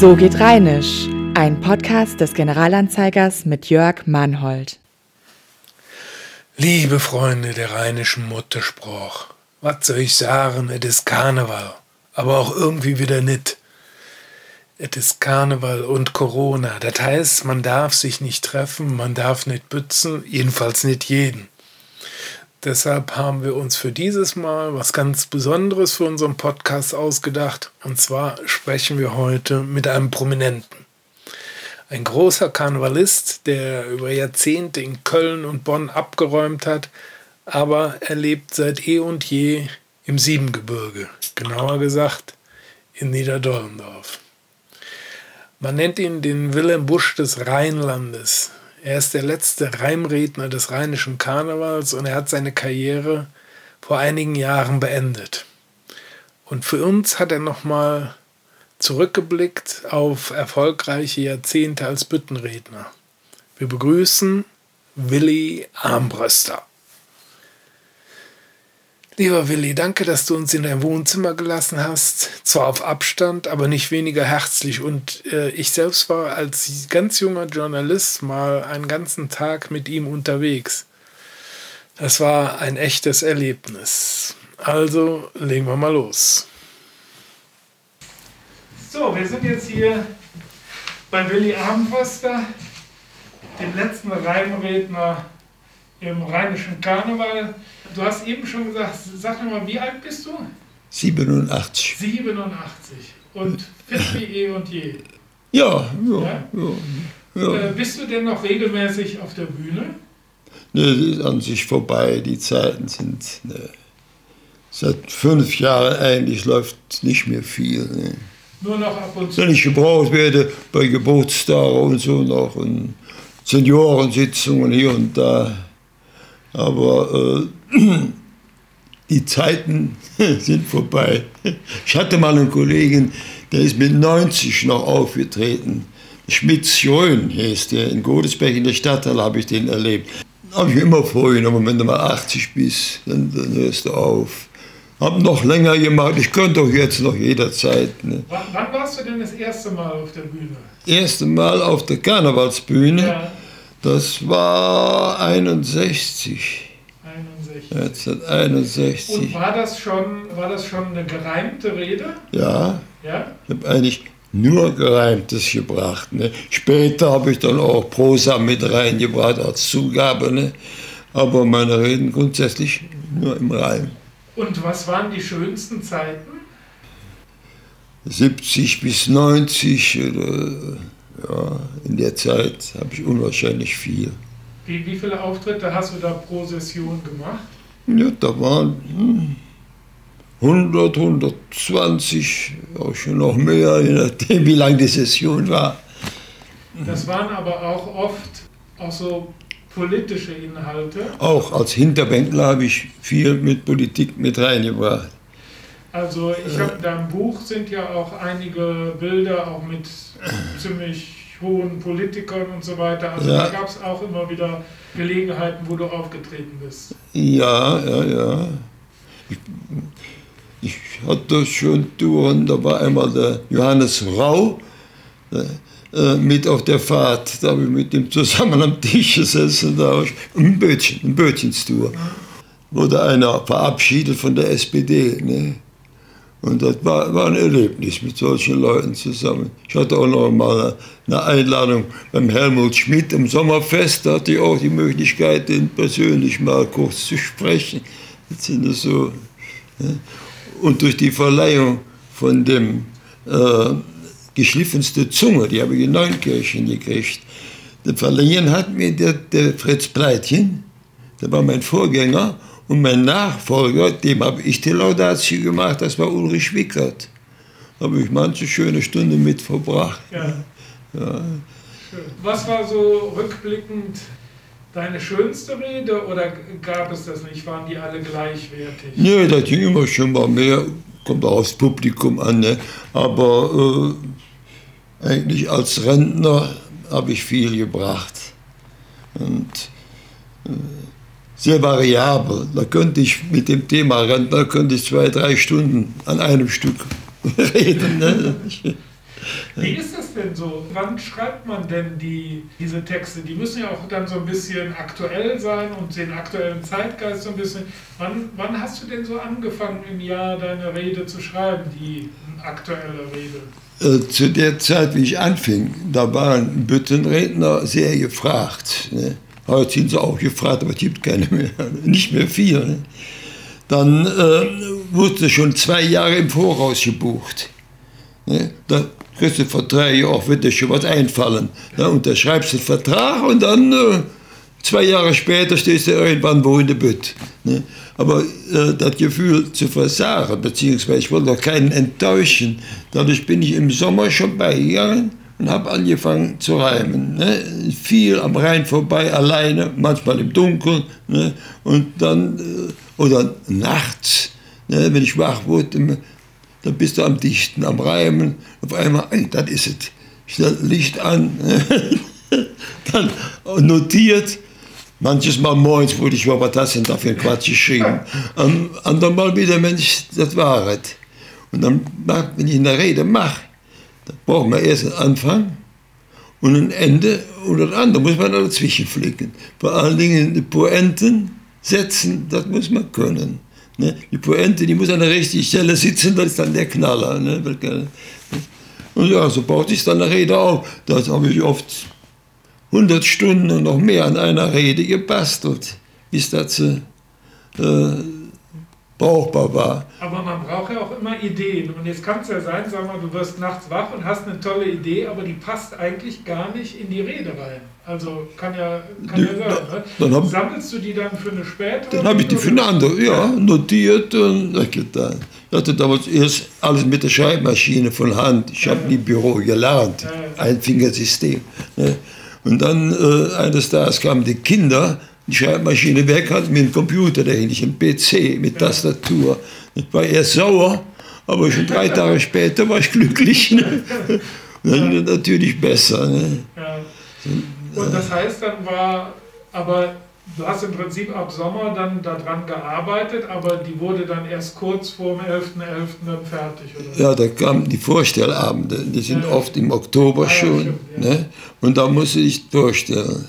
So geht Rheinisch, ein Podcast des Generalanzeigers mit Jörg Mannhold. Liebe Freunde der rheinischen Mutterspruch, was soll ich sagen, es ist Karneval, aber auch irgendwie wieder nicht. Es ist Karneval und Corona, das heißt, man darf sich nicht treffen, man darf nicht bützen, jedenfalls nicht jeden. Deshalb haben wir uns für dieses Mal was ganz Besonderes für unseren Podcast ausgedacht. Und zwar sprechen wir heute mit einem Prominenten. Ein großer Karnevalist, der über Jahrzehnte in Köln und Bonn abgeräumt hat, aber er lebt seit eh und je im Siebengebirge, genauer gesagt in Niederdollendorf. Man nennt ihn den Wilhelm Busch des Rheinlandes, er ist der letzte Reimredner des rheinischen Karnevals und er hat seine Karriere vor einigen Jahren beendet. Und für uns hat er nochmal zurückgeblickt auf erfolgreiche Jahrzehnte als Büttenredner. Wir begrüßen Willi Armbröster. Lieber Willi, danke, dass du uns in dein Wohnzimmer gelassen hast. Zwar auf Abstand, aber nicht weniger herzlich. Und äh, ich selbst war als ganz junger Journalist mal einen ganzen Tag mit ihm unterwegs. Das war ein echtes Erlebnis. Also legen wir mal los. So, wir sind jetzt hier bei Willi Armbruster, dem letzten Reimredner im rheinischen Karneval. Du hast eben schon gesagt, sag mir mal, wie alt bist du? 87. 87. Und fit wie eh und je. Ja, ja. ja? ja, ja. Äh, bist du denn noch regelmäßig auf der Bühne? Ne, das ist an sich vorbei. Die Zeiten sind. Ne. Seit fünf Jahren eigentlich läuft nicht mehr viel. Ne. Nur noch ab und zu. Wenn ich gebraucht werde bei Geburtstagen und so noch und Seniorensitzungen hier und da. Aber äh, die Zeiten sind vorbei. Ich hatte mal einen Kollegen, der ist mit 90 noch aufgetreten. Schmitz-Schön hieß der, in Godesberg in der Stadthalle habe ich den erlebt. Habe ich immer vorgenommen, wenn du mal 80 bist, dann, dann hörst du auf. Hab noch länger gemacht, ich könnte auch jetzt noch jederzeit. Ne. Wann, wann, warst du denn das erste Mal auf der Bühne? Erste Mal auf der Karnevalsbühne. Ja. Das war 61. 1961. Und war das schon, war das schon eine gereimte Rede? Ja. ja? Ich habe eigentlich nur Gereimtes gebracht. Ne? Später habe ich dann auch Prosa mit reingebracht als Zugabe. Ne? Aber meine Reden grundsätzlich nur im Reim. Und was waren die schönsten Zeiten? 70 bis 90 oder ja, in der Zeit habe ich unwahrscheinlich viel. Wie, wie viele Auftritte hast du da pro Session gemacht? Ja, da waren 100, 120, auch schon noch mehr, je nachdem, wie lang die Session war. Das waren aber auch oft auch so politische Inhalte. Auch als Hinterbänkler habe ich viel mit Politik mit reingebracht. Also ich habe in deinem Buch sind ja auch einige Bilder auch mit ziemlich hohen Politikern und so weiter. Also ja. da gab es auch immer wieder Gelegenheiten, wo du aufgetreten bist. Ja, ja, ja. Ich, ich hatte schon Touren, da war einmal der Johannes Rau äh, mit auf der Fahrt. Da habe ich mit ihm zusammen am Tisch gesessen, da ein Bötchen, ein Bötchenstour. Wurde einer verabschiedet von der SPD. Ne? Und das war, war ein Erlebnis mit solchen Leuten zusammen. Ich hatte auch noch mal eine Einladung beim Helmut Schmidt im Sommerfest. Da hatte ich auch die Möglichkeit, den persönlich mal kurz zu sprechen. Das sind so. Und durch die Verleihung von dem äh, geschliffenste Zunge, die habe ich in Neunkirchen gekriegt. Das Verleihen hat mir der, der Fritz Pleitchen, der war mein Vorgänger, und mein Nachfolger, dem habe ich die Laudatio gemacht, das war Ulrich Wickert. Da habe ich manche schöne Stunde mit verbracht. Ja. Ja. Was war so rückblickend deine schönste Rede oder gab es das nicht? Waren die alle gleichwertig? Nee, das ging immer schon mal mehr, kommt auch aufs Publikum an. Ne? Aber äh, eigentlich als Rentner habe ich viel gebracht. Und äh, sehr variabel. Da könnte ich mit dem Thema Rentner könnte ich zwei, drei Stunden an einem Stück reden. Ne? Wie ist das denn so? Wann schreibt man denn die, diese Texte? Die müssen ja auch dann so ein bisschen aktuell sein und den aktuellen Zeitgeist so ein bisschen. Wann, wann hast du denn so angefangen, im Jahr deine Rede zu schreiben, die aktuelle Rede? Äh, zu der Zeit, wie ich anfing, da waren Büttenredner sehr gefragt. Ne? Heute sind sie auch gefragt, aber es gibt keine mehr, nicht mehr viel. Ne? Dann äh, wurde schon zwei Jahre im Voraus gebucht. Ne? Da kriegst du drei Jahren, wird dir schon was einfallen. Unterschreibst du einen Vertrag und dann äh, zwei Jahre später stehst du irgendwann wo in der Bütt. Ne? Aber äh, das Gefühl zu versagen, beziehungsweise ich wollte doch keinen enttäuschen, dadurch bin ich im Sommer schon beigegangen und habe angefangen zu reimen. Ne? Viel am Rhein vorbei, alleine, manchmal im Dunkeln. Ne? Und dann, äh, oder nachts, ne? wenn ich wach wurde, dann bist du am Dichten, am Reimen. Auf einmal, ey, das ist es. Stell Licht an, dann notiert. Manches Mal morgens wurde ich, was das denn da für ein Quatsch geschrieben. Am anderen Mal wieder, Mensch, das war es. Und dann, wenn ich eine Rede mache, da braucht man erst einen Anfang und ein Ende und das andere muss man dazwischen flicken. Vor allen Dingen die Poenten setzen, das muss man können. Ne? Die Pointe, die muss an der richtigen Stelle sitzen, das ist dann der Knaller. Ne? Und ja, so baut sich dann eine Rede auf. Das habe ich oft 100 Stunden und noch mehr an einer Rede gebastelt, bis das äh, brauchbar war. Aber man braucht ja auch immer Ideen. Und jetzt kann es ja sein, sag mal, du wirst nachts wach und hast eine tolle Idee, aber die passt eigentlich gar nicht in die Rede rein. Also kann ja, kann ja sein. Ne? Dann hab, Sammelst du die dann für eine spätere? Dann habe ich die für eine andere, ja, notiert und getan. Ich hatte damals erst alles mit der Schreibmaschine von Hand. Ich habe ja. nie Büro gelernt, ja. ein Fingersystem. Ne? Und dann äh, eines Tages kamen die Kinder die Schreibmaschine weg hat, mit dem Computer dahinter, ein PC mit Tastatur. Ich war erst sauer, aber schon drei Tage später war ich glücklich. Ne? Dann natürlich besser. Ne? Ja. Und das heißt, dann war, aber du hast im Prinzip ab Sommer dann daran gearbeitet, aber die wurde dann erst kurz vor dem 11.11. .11. dann fertig, oder? Ja, da kamen die Vorstellabende, die sind ja. oft im Oktober ah, schon. Ja, stimmt, ne? Und da musste ich vorstellen.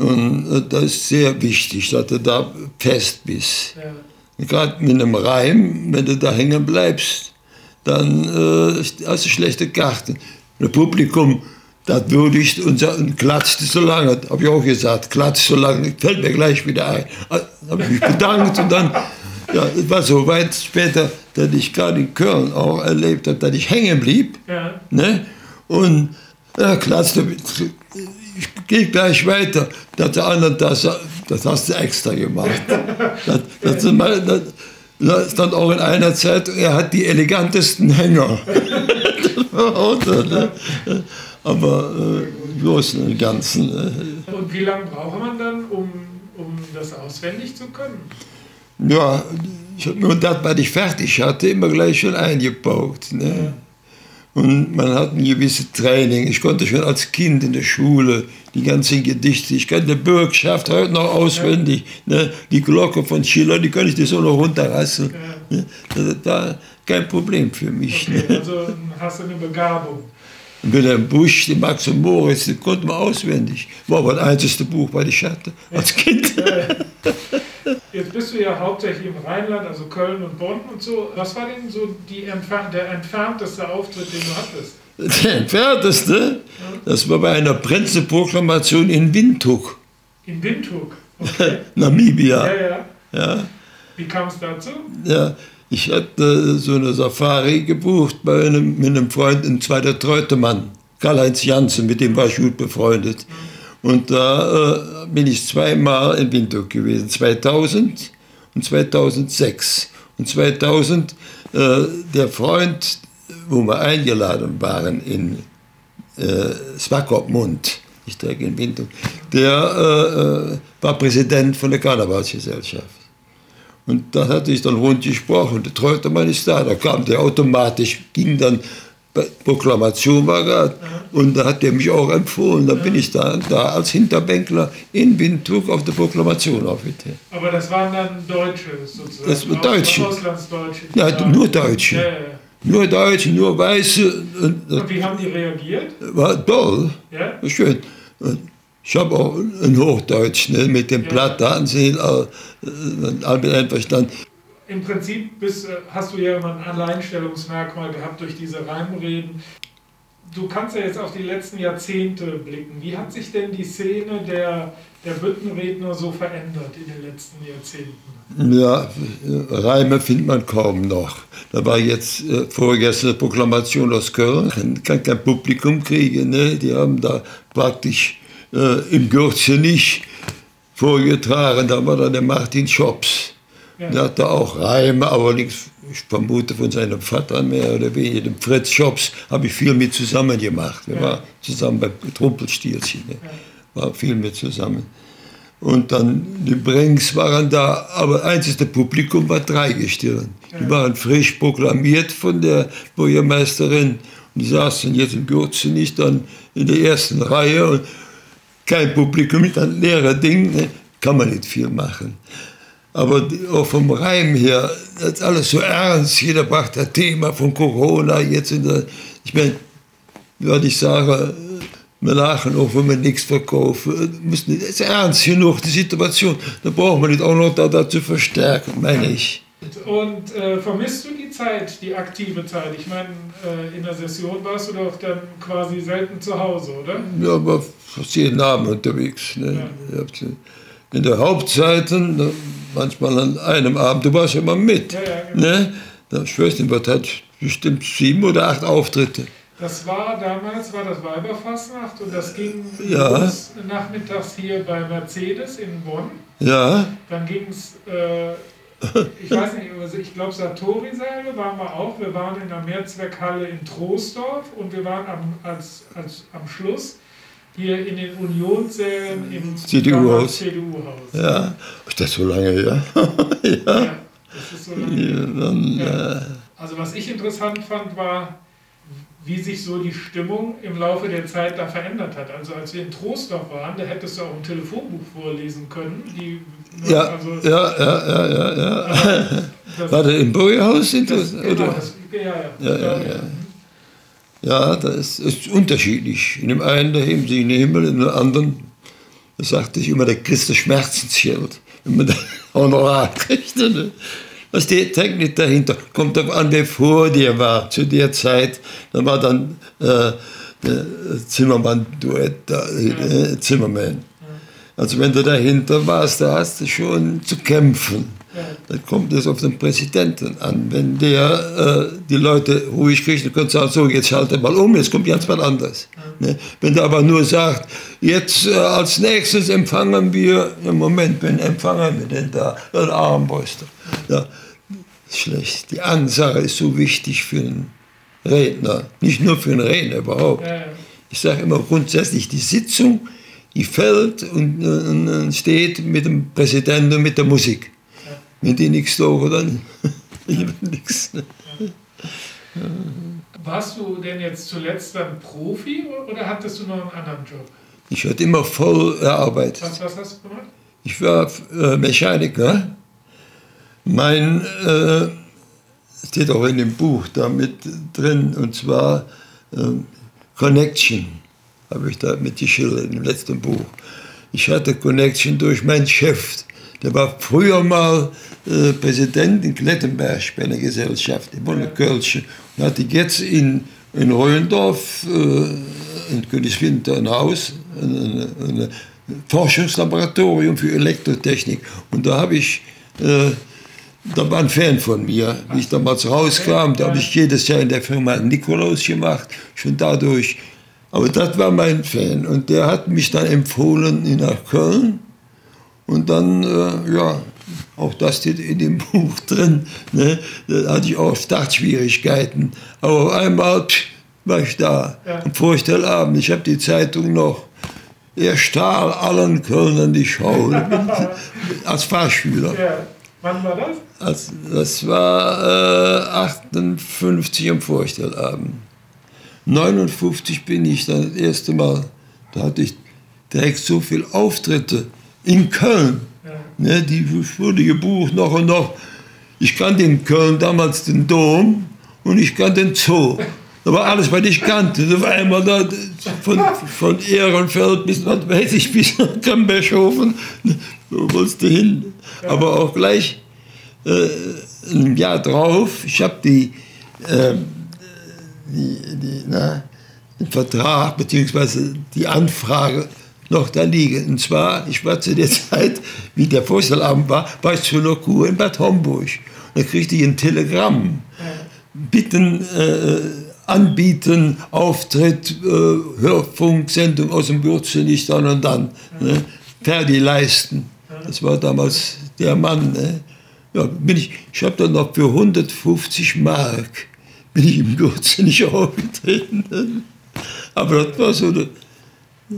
Und äh, das ist sehr wichtig, dass du da fest bist. Ja. Gerade mit einem Reim, wenn du da hängen bleibst, dann äh, hast du schlechte Karten. Das Publikum, das würdigt und, und klatscht so lange, habe ich auch gesagt, klatscht so lange, fällt mir gleich wieder ein. Ah, habe ich mich bedankt und dann, ja, es war so weit später, dass ich gerade in Köln auch erlebt habe, dass ich hängen blieb. Ja. Ne? Und ja, klatschte ich gehe gleich weiter. Da hat der andere, das, das hast du extra gemacht. Das, das, das, das stand auch in einer Zeit, er hat die elegantesten Hänger. Ne? Aber äh, bloß im Ganzen. Äh. Und wie lange braucht man dann, um, um das auswendig zu können? Ja, ich habe nur das, was ich fertig hatte, immer gleich schon eingebaut. Ne? Ja. Und man hat ein gewisses Training. Ich konnte schon als Kind in der Schule die ganzen Gedichte, ich kann die Bürgschaft heute noch auswendig. Ne? Die Glocke von Schiller, die kann ich dir so noch runterrasseln. Ja. Ne? Das war kein Problem für mich. Okay, ne? Also hast du eine Begabung. Wilhelm Busch, die Max und Moritz, die konnten wir auswendig. War aber das einzige Buch, was ich hatte als Kind. Jetzt bist du ja hauptsächlich im Rheinland, also Köln und Bonn und so. Was war denn so die Entfer der entfernteste Auftritt, den du hattest? Der entfernteste? Ja. Das war bei einer Prenzeproklamation in Windhoek. In Windhoek? Okay. Namibia. Ja, ja. ja. Wie kam es dazu? Ja, ich hatte so eine Safari gebucht bei einem, mit einem Freund, ein zweiter Treutemann, Karl-Heinz Janssen, mit dem war ich gut befreundet. Mhm. Und da äh, bin ich zweimal in Windhoek gewesen, 2000 und 2006. Und 2000, äh, der Freund, wo wir eingeladen waren in äh, Swakopmund, ich trage in Windhoek, der äh, äh, war Präsident von der Karnevalsgesellschaft. Und da hatte ich dann rund gesprochen, der Treutermann ist da, da kam der automatisch, ging dann Proklamation war gerade. Und da hat er mich auch empfohlen. Da bin ich da, da als Hinterbänkler in Windhoek auf der Proklamation aufgetreten. Aber das waren dann Deutsche sozusagen? Das waren Deutsche. Auslandsdeutsche. Ja, nur Deutsche. Ja, ja. Nur Deutsche, nur Weiße. Und, und wie haben die reagiert? War toll. Ja? Schön. Ich habe auch ein Hochdeutsch ne, mit dem Ja. Blatt, da sie äh, alle einverstanden. Im Prinzip bist, äh, hast du ja immer ein Alleinstellungsmerkmal gehabt durch diese Reimreden. Du kannst ja jetzt auf die letzten Jahrzehnte blicken. Wie hat sich denn die Szene der, der Büttenredner so verändert in den letzten Jahrzehnten? Ja, Reime findet man kaum noch. Da war jetzt äh, vorgestern eine Proklamation aus Köln. Kann, kann kein Publikum kriegen. Ne? Die haben da praktisch äh, im Gürzenich vorgetragen. Da war dann der Martin Schops. Ja. Der hatte auch Reime, aber nichts, ich vermute von seinem Vater mehr oder weniger. Dem Fritz Schops habe ich viel mit zusammen gemacht. Wir Ja. waren zusammen bei Trumpelstielchen. Ne? War viel mit zusammen. Und dann die Brinks waren da, aber einzige Publikum war Dreigestirn. Die waren frisch proklamiert von der Bürgermeisterin. Und die saßen jetzt im Gürzenich dann in der ersten Reihe. Und kein Publikum, dann leere Ding, ne? kann man nicht viel machen. Aber die, auch vom Reim her, das ist alles so ernst. Jeder brachte ein Thema von Corona jetzt in der. Ich meine, würde ich sagen, wir lachen auch, wenn wir nichts verkaufen. Müssen, das ist ernst genug, die Situation. Da braucht man nicht auch noch da, da zu verstärken, meine ich. Und äh, vermisst du die Zeit, die aktive Zeit? Ich meine, äh, in der Session warst du doch dann quasi selten zu Hause, oder? Ja, aber fast jeden Abend unterwegs. Ne? In der Hauptzeit, ne, manchmal an einem Abend, du warst immer mit. Ja, ja, genau. Ne? Der Schwesterwart hat bestimmt sieben oder acht Auftritte. Das war damals, war das Weiberfastnacht und das ging Ja. nachmittags hier bei Mercedes in Bonn. Ja, Dann ging es, äh, ich weiß nicht, also ich glaube Satori-Säle waren wir auch. Wir waren in der Mehrzweckhalle in Troisdorf und wir waren am, als, als, am Schluss hier in den Unionssälen im CDU-Haus. CDU-Haus. ja. Ist das so lange her? ja. Ja, das ist so lange. Ja, dann, Ja. Also was ich interessant fand, war, wie sich so die Stimmung im Laufe der Zeit da verändert hat. Also als wir in Troisdorf waren, da hättest du auch ein Telefonbuch vorlesen können. Die, Ja, also, ja, ja, ja, ja, ja. das, War der im Bürgerhaus? das, Das, genau, das, ja, ja. Ja, ja, ja. Ja, das ist unterschiedlich. In dem einen, da heben sie in den Himmel, in dem anderen, da sagte ich immer, der kriegst du Schmerzensschild, wenn man da Honorar kriegt. Ne? Was die Technik dahinter, kommt darauf an, wer vor dir war. Zu der Zeit, da war dann äh, Zimmermann-Duett, da, äh, Zimmermann. Also wenn du dahinter warst, da hast du schon zu kämpfen. Dann kommt es auf den Präsidenten an. Wenn der äh, die Leute ruhig kriegt, dann du sagen, so, jetzt schalte mal um, jetzt kommt ganz was anderes. Ne? Wenn der aber nur sagt, jetzt äh, als nächstes empfangen wir, im Moment, wen empfangen wir denn da? Ein Armbruster. Ja, schlecht. Die Ansage ist so wichtig für einen Redner, nicht nur für einen Redner überhaupt. Ich sage immer grundsätzlich, die Sitzung, die fällt und, und, und steht mit dem Präsidenten und mit der Musik. Wenn die nichts tun, dann nichts. Warst du denn jetzt zuletzt dann Profi oder hattest du noch einen anderen Job? Ich hatte immer voll erarbeitet. Was, was hast du gemacht? Ich war äh, Mechaniker. Mein, äh, steht auch in dem Buch da mit drin, und zwar ähm, Connection, habe ich da mitgeschildert in dem letzten Buch. Ich hatte Connection durch meinen Chef. Der war früher mal äh, Präsident in Klettenberg bei einer Gesellschaft, in Bonne-Kölsche. Und hatte jetzt in, in Reulendorf, äh, in Königswinter, ein Haus, ein, ein, ein Forschungslaboratorium für Elektrotechnik. Und da habe ich, äh, da war ein Fan von mir, wie ich damals rauskam, da habe ich jedes Jahr in der Firma Nikolaus gemacht, schon dadurch. Aber das war mein Fan und der hat mich dann empfohlen nach Köln. Und dann, äh, ja, auch das steht in dem Buch drin, ne? da hatte ich auch Startschwierigkeiten. Aber auf einmal pff, war ich da, Ja. am Vorstellabend. Ich habe die Zeitung noch, er stahl allen Kölnern die Schau, als Fahrschüler. Ja. Wann war das? Also, das war äh, 58 am Vorstellabend. 59 bin ich dann das erste Mal, da hatte ich direkt so viele Auftritte in Köln. Ne, die wurde gebucht noch und noch. Ich kannte in Köln damals den Dom und ich kannte den Zoo. Da war alles, was ich kannte. Da war einmal da von, von Ehrenfeld bis, was weiß ich, bis Kambershofen. Wo wolltest du hin? Aber auch gleich äh, ein Jahr drauf, ich habe die, äh, die, die na, den Vertrag bzw. die Anfrage noch da liegen. Und zwar, ich war zu der Zeit, wie der Vorstellabend war, war ich zur Lokur in Bad Homburg. Da kriegte ich ein Telegramm. Bitten, äh, anbieten, Auftritt, äh, Hörfunksendung aus dem Würzelig, dann und dann. Ne? Ferdi leisten. Das war damals der Mann. Ne? Ja, bin ich ich habe dann noch für 150 Mark bin ich im Würzelig aufgetreten. Aber das war so eine,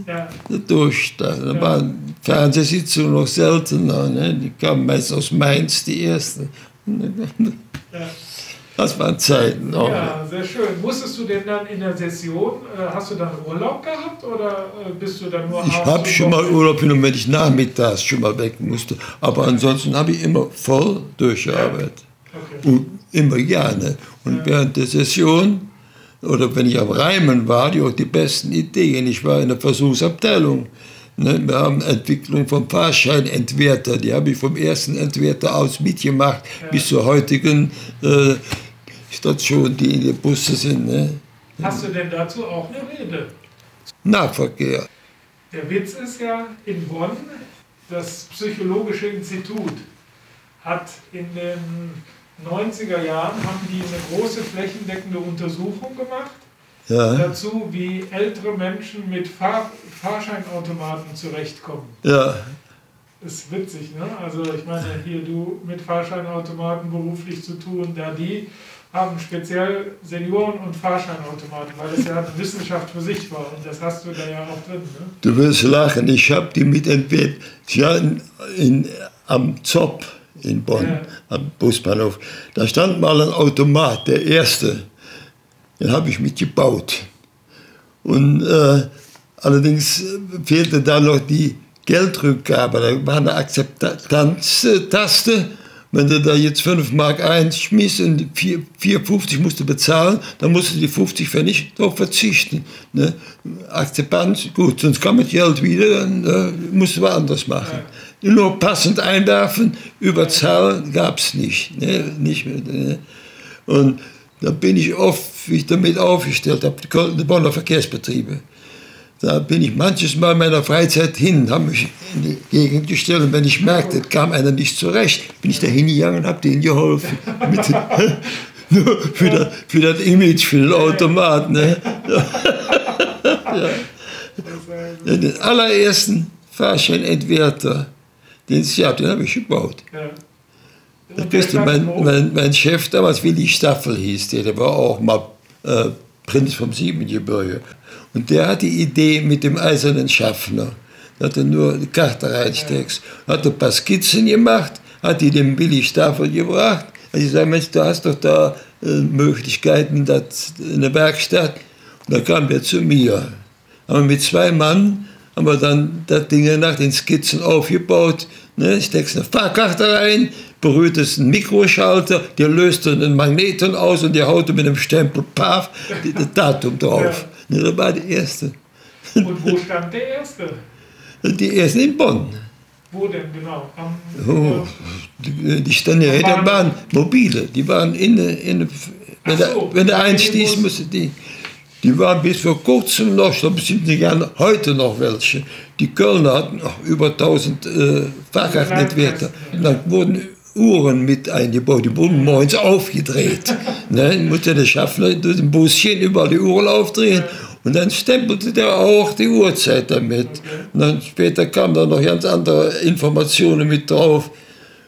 Ja. Durchstand. Da waren Fernsehsitzungen noch seltener. Ne? Die kamen meist aus Mainz, die ersten. Ja. Das waren Zeiten. Auch. ja, sehr schön. Musstest du denn dann in der Session, äh, hast du dann Urlaub gehabt oder äh, bist du dann nur Ich habe schon mal? Urlaub genommen, wenn ich nachmittags schon mal weg musste. Aber ansonsten habe ich immer voll durchgearbeitet. Okay. Und immer gerne. Und Ja. während der Session oder wenn ich am Reimen war, die auch die besten Ideen. Ich war in der Versuchsabteilung. Ne, wir haben Entwicklung vom Fahrscheinentwerter, die habe ich vom ersten Entwerter aus mitgemacht, Ja. bis zur heutigen äh, Station, die in den Busse sind. Ne? Hast du denn dazu auch eine Rede? Nahverkehr. Der Witz ist ja, in Bonn, das Psychologische Institut hat in den 90er Jahren haben die eine große flächendeckende Untersuchung gemacht Ja, dazu, wie ältere Menschen mit Fahr Fahrscheinautomaten zurechtkommen. ja, Ist witzig, ne? Also ich meine, hier du mit Fahrscheinautomaten beruflich zu tun, da die haben speziell Senioren und Fahrscheinautomaten, weil das ja eine Wissenschaft für sich war und das hast du da ja auch drin, ne? Du wirst lachen, ich habe die mitentwickelt. Ja, in, in, am Zopp in Bonn, Ja. am Busbahnhof. Da stand mal ein Automat, der erste. Den habe ich mitgebaut. Und äh, allerdings fehlte da noch die Geldrückgabe. Da war eine Akzeptanztaste. Wenn du da jetzt 5 Mark einschmiss und die 4 4,50 musst du bezahlen, dann musst du die 50 Pfennig darauf verzichten. Ne? Akzeptanz, gut, sonst kam das Geld wieder, dann äh, musst du was anderes machen. Nur passend einwerfen, überzahlen gab es nicht. Ne? nicht mehr, ne? Und da bin ich oft, wie ich damit aufgestellt habe, die Bonner Verkehrsbetriebe. Da bin ich manches Mal in meiner Freizeit hin, habe mich in die Gegend gestellt und wenn ich merkte, kam einer nicht zurecht, bin ich da hingegangen und habe denen geholfen. Mit, nur für das, für das Image, für den Automat. Ne? Ja, den allerersten Fahrscheinentwerter, den es gab, den habe ich gebaut. Ja. Das der beste, mein, mein, mein Chef damals, Willi Staffel hieß der, der war auch mal äh, Prinz vom Siebengebirge. Und der hat die Idee mit dem eisernen Schaffner. Da hat er nur die Karte reinsteckst. Hat ein paar Skizzen gemacht, hat die dem Willi Staffel gebracht. Ich sage, Mensch, du hast doch da äh, Möglichkeiten das, in der Werkstatt. Und da kam der zu mir. Haben wir mit zwei Mann haben wir dann das Ding nach den Skizzen aufgebaut. Ne, steckst eine Fahrkarte rein, berührtest einen Mikroschalter, der löst einen Magneten aus und der haut mit einem Stempel, paf, das Datum drauf. Ne, das war die erste. Und wo stand der Erste? Die erste in Bonn. Wo denn genau? Am, Oh, die, die standen ja, da waren mobile, die waren in, in wenn, Ach der, so, wenn der einstieß, musste die. Die waren bis vor kurzem noch, da sind die gerne heute noch welche. Die Kölner hatten noch über 1000 äh, Fahrkartenentwerter. Dann wurden Uhren mit eingebaut, die wurden morgens aufgedreht. ne, musste der Schaffner durch den Buschen überall die Uhren aufdrehen. Und dann stempelte der auch die Uhrzeit damit. Und dann später kamen da noch ganz andere Informationen mit drauf.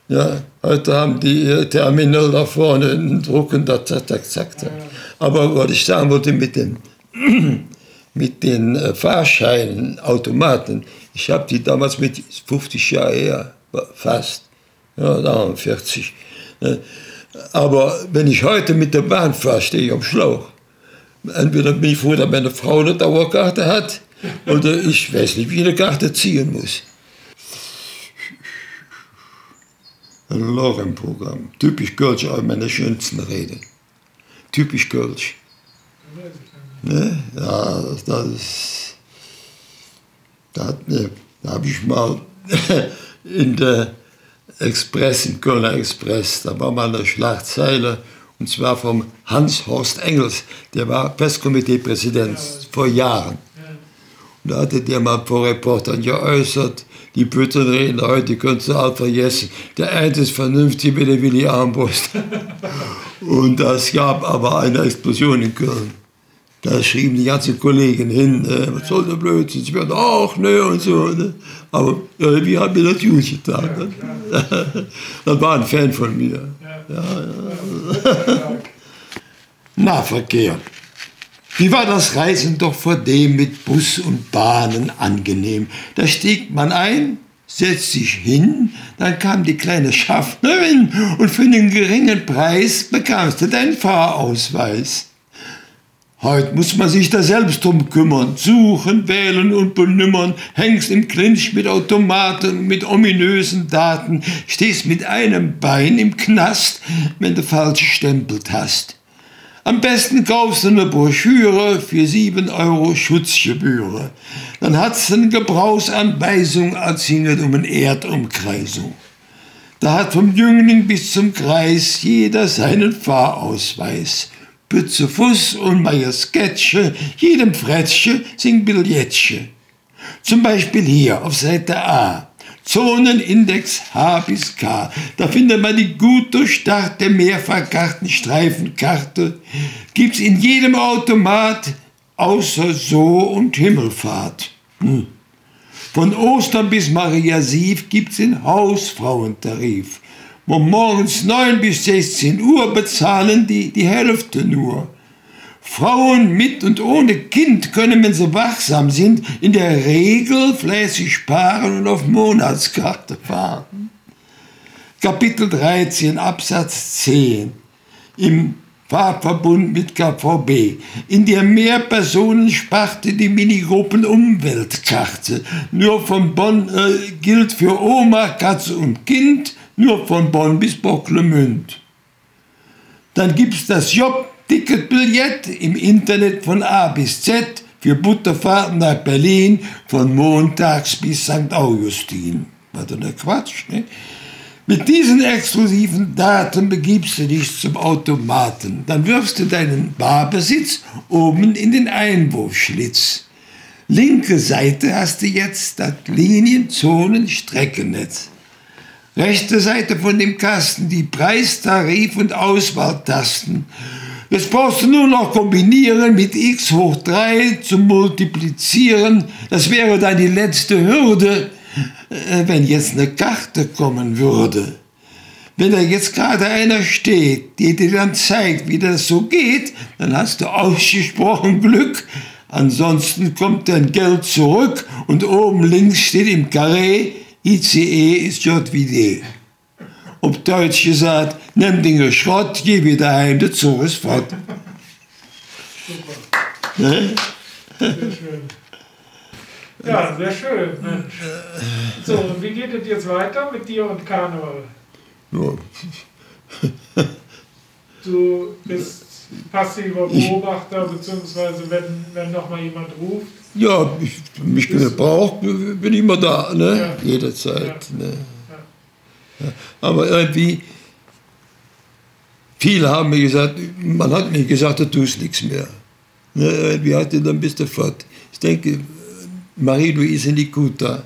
Ja, heute haben die ihr Terminal da vorne und drucken da, zack, zack, zack. zack. Aber was ich sagen wollte mit den, mit den äh, Fahrscheinen, Automaten, ich habe die damals mit 50 Jahren her, fast, ja, da haben wir 40. Ne? Aber wenn ich heute mit der Bahn fahre, stehe ich am Schlauch. Entweder bin ich froh, dass meine Frau eine Dauerkarte hat, oder ich weiß nicht, wie ich eine Karte ziehen muss. Ein Lorem-Programm. Typisch Kölsch, auch meine schönsten Reden. typisch Kölsch. Ne? Ja, das, ist. Da, ne, da habe ich mal in der Express, im Kölner Express, da war mal eine Schlagzeile, und zwar vom Hans-Horst Engels, der war Pressekomiteepräsident vor Jahren. Und da hatte der mal vor Reportern geäußert, die Büttenredner heute könntest du all vergessen. Der eine ist vernünftig wie der Willi Armbrust. Und es gab aber eine Explosion in Köln. Da schrieben die ganzen Kollegen hin, äh, was soll der Blödsinn, sie werden auch, ne, und so. Ne. Aber irgendwie hat mir das gut getan. Ne? Das war ein Fan von mir. Ja, ja. Nahverkehr. Wie war das Reisen doch vor dem mit Bus und Bahnen angenehm? Da stieg man ein, setzt sich hin, dann kam die kleine Schaffnerin und für einen geringen Preis bekamst du deinen Fahrausweis. Heute muss man sich da selbst drum kümmern. Suchen, wählen und benümmern. Hängst im Clinch mit Automaten, mit ominösen Daten. Stehst mit einem Bein im Knast, wenn du falsch gestempelt hast. Am besten kaufst du eine Broschüre für 7 Euro Schutzgebühr. Dann hat's eine Gebrauchsanweisung als hinget um eine Erdumkreisung. Da hat vom Jüngling bis zum Kreis jeder seinen Fahrausweis. Bütze Fuß und Meier Sketche, jedem Frettche sing Billettche. Zum Beispiel hier auf Seite A. Zonenindex H bis K. Da findet man die gut durchdachte Mehrfachkartenstreifenkarte. Gibt's in jedem Automat, außer So und Himmelfahrt. Hm. Von Ostern bis Maria Sief gibt's den Hausfrauentarif. Von morgens 9 bis 16 Uhr bezahlen die die Hälfte nur. Frauen mit und ohne Kind können, wenn sie wachsam sind, in der Regel fleißig sparen und auf Monatskarte fahren. Kapitel 13 Absatz 10 im Fahrverbund mit KVB. In der Mehrpersonensparte die Minigruppen Umweltkarte. Nur von Bonn äh, gilt für Oma, Katze und Kind nur von Bonn bis Bocklemünd. Dann gibt es das Job-Ticketbillett im Internet von A bis Z für Butterfahrten nach Berlin von montags bis St. Augustin. War doch nicht Quatsch, ne? Mit diesen exklusiven Daten begibst du dich zum Automaten. Dann wirfst du deinen Barbesitz oben in den Einwurfschlitz. Linke Seite hast du jetzt das Linienzonen-Streckennetz. Rechte Seite von dem Kasten die Preistarif- und Auswahltasten. Jetzt brauchst du nur noch kombinieren mit x hoch 3 zum Multiplizieren. Das wäre dann die letzte Hürde, äh, wenn jetzt eine Karte kommen würde. Wenn da jetzt gerade einer steht, der dir dann zeigt, wie das so geht, dann hast du ausgesprochen Glück. Ansonsten kommt dein Geld zurück und oben links steht im Karree, ICE ist JWD. Auf Deutsch gesagt, nimm den Schrott, geh wieder heim, der Zug ist fort. Super. Ne? Sehr schön. Ja, sehr schön, Mensch. So, und wie geht es jetzt weiter mit dir und Karneval? Ja. Du bist passiver Beobachter, beziehungsweise wenn, wenn nochmal jemand ruft. Ja, ich, mich gebraucht, bin ich immer da, ne? Ja. Jederzeit. Ja. Ne? Ja. Aber irgendwie, viele haben mir gesagt, man hat mir gesagt, du tust nichts mehr. Ne? Irgendwie hatte dann bist du fort. Ich denke, Marie-Louise Nikuta,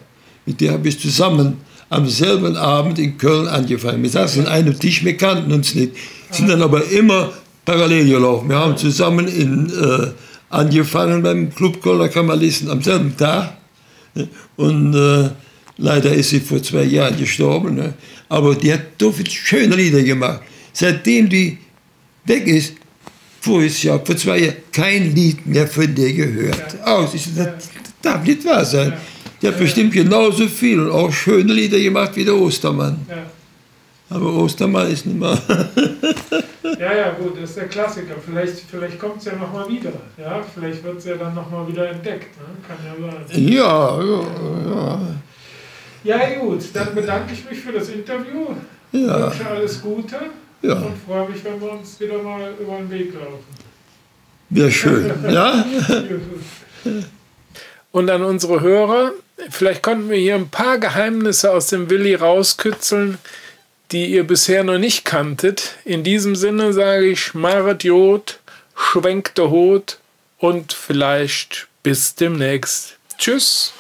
mit der habe ich zusammen am selben Abend in Köln angefangen. Wir saßen an einem Tisch, wir kannten uns nicht, sind dann aber immer parallel gelaufen. Wir haben zusammen in, äh, angefangen beim Club Kölner Kameralisten am selben Tag. Und äh, leider ist sie vor zwei Jahren gestorben. Ne? Aber die hat so viele schöne Lieder gemacht. Seitdem die weg ist, voriges Jahr, vor zwei Jahren, kein Lied mehr von der gehört. Ja. Aus. Ich, das darf nicht wahr sein. Die hat bestimmt genauso viel und auch schöne Lieder gemacht wie der Ostermann. Ja. Aber Ostermann ist nicht mehr. ja, ja, gut, das ist der Klassiker. Vielleicht, vielleicht kommt es ja nochmal wieder. Ja? Vielleicht wird es ja dann nochmal wieder entdeckt. Ne? Kann ja sein. Ja, ja, ja. Ja, gut, dann bedanke ich mich für das Interview. Ja. Wünsche alles Gute. Ja. Und freue mich, wenn wir uns wieder mal über den Weg laufen. Wäre schön, ja? Und an unsere Hörer, vielleicht konnten wir hier ein paar Geheimnisse aus dem Willi rauskitzeln, die ihr bisher noch nicht kanntet. In diesem Sinne sage ich Maret Jod, schwenkte Hut und vielleicht bis demnächst. Tschüss.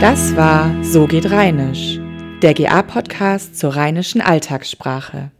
Das war So geht Rheinisch, der GA-Podcast zur rheinischen Alltagssprache.